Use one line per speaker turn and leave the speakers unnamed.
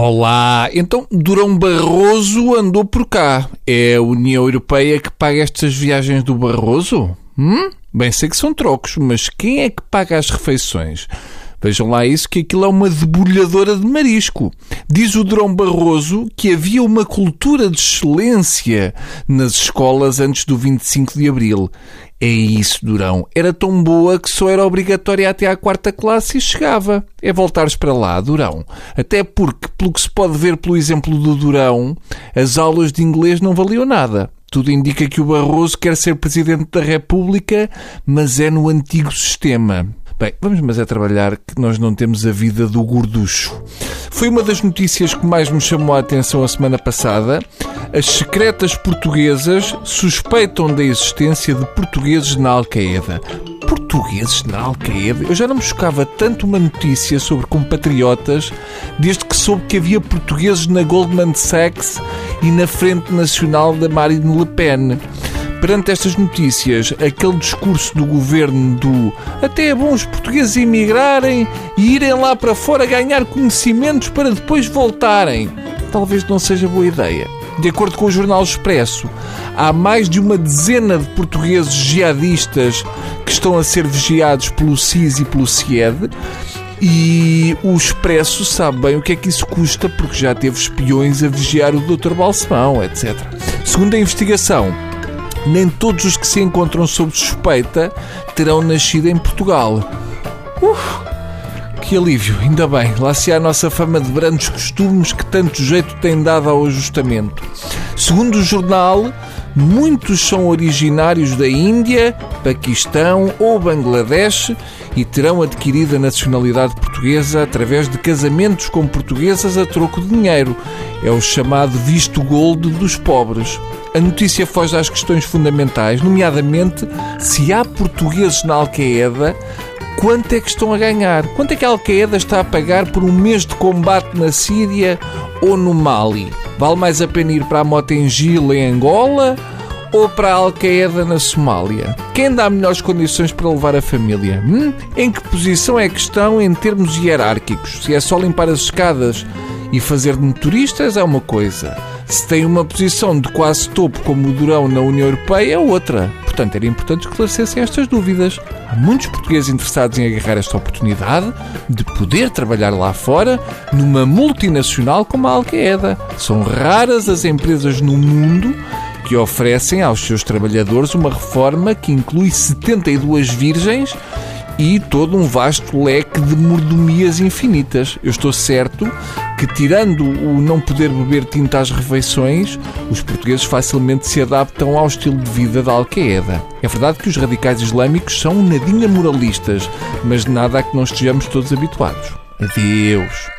Olá, então Durão Barroso andou por cá. É a União Europeia que paga estas viagens do Barroso? Hum? Bem, sei que são trocos, mas quem é que paga as refeições? Vejam lá isso, que aquilo é uma debulhadora de marisco. Diz o Durão Barroso que havia uma cultura de excelência nas escolas antes do 25 de Abril. É isso, Durão. Era tão boa que só era obrigatória até à quarta classe e chegava. É voltares para lá, Durão. Até porque, pelo que se pode ver pelo exemplo do Durão, as aulas de inglês não valiam nada. Tudo indica que o Barroso quer ser Presidente da República, mas é no antigo sistema. Bem, vamos mas é trabalhar que nós não temos a vida do gorducho. Foi uma das notícias que mais me chamou a atenção a semana passada. As secretas portuguesas suspeitam da existência de portugueses na Al-Qaeda. Portugueses na Al-Qaeda? Eu já não me chocava tanto uma notícia sobre compatriotas desde que soube que havia portugueses na Goldman Sachs e na Frente Nacional da Marine Le Pen. Perante estas notícias, aquele discurso do governo do até é bom os portugueses emigrarem e irem lá para fora ganhar conhecimentos para depois voltarem, talvez não seja boa ideia. De acordo com o jornal Expresso, há mais de uma dezena de portugueses jihadistas que estão a ser vigiados pelo CIS e pelo CIED. E o Expresso sabe bem o que é que isso custa, porque já teve espiões a vigiar o Dr. Balsemão, etc. Segundo a investigação, nem todos os que se encontram sob suspeita terão nascido em Portugal. Uf, que alívio, ainda bem. Lá se há a nossa fama de brandos costumes que tanto jeito tem dado ao ajustamento. Segundo o jornal, muitos são originários da Índia, Paquistão ou Bangladesh e terão adquirido a nacionalidade portuguesa através de casamentos com portuguesas a troco de dinheiro. É o chamado visto gold dos pobres. A notícia foge às questões fundamentais, nomeadamente se há portugueses na Al-Qaeda, quanto é que estão a ganhar? Quanto é que a Al-Qaeda está a pagar por um mês de combate na Síria ou no Mali? Vale mais a pena ir para a Motengil em Angola ou para a Al-Qaeda na Somália? Quem dá melhores condições para levar a família? Hum? Em que posição é que estão em termos hierárquicos? Se é só limpar as escadas e fazer de motoristas é uma coisa. Se tem uma posição de quase topo como o Durão na União Europeia é outra. Portanto, era importante esclarecessem estas dúvidas. Há muitos portugueses interessados em agarrar esta oportunidade de poder trabalhar lá fora numa multinacional como a Al-Qaeda. São raras as empresas no mundo que oferecem aos seus trabalhadores uma reforma que inclui 72 virgens e todo um vasto leque de mordomias infinitas. Eu estou certo que, tirando o não poder beber tinta às refeições, os portugueses facilmente se adaptam ao estilo de vida da Al-Qaeda. É verdade que os radicais islâmicos são nadinha moralistas, mas nada a que não estejamos todos habituados. Adeus.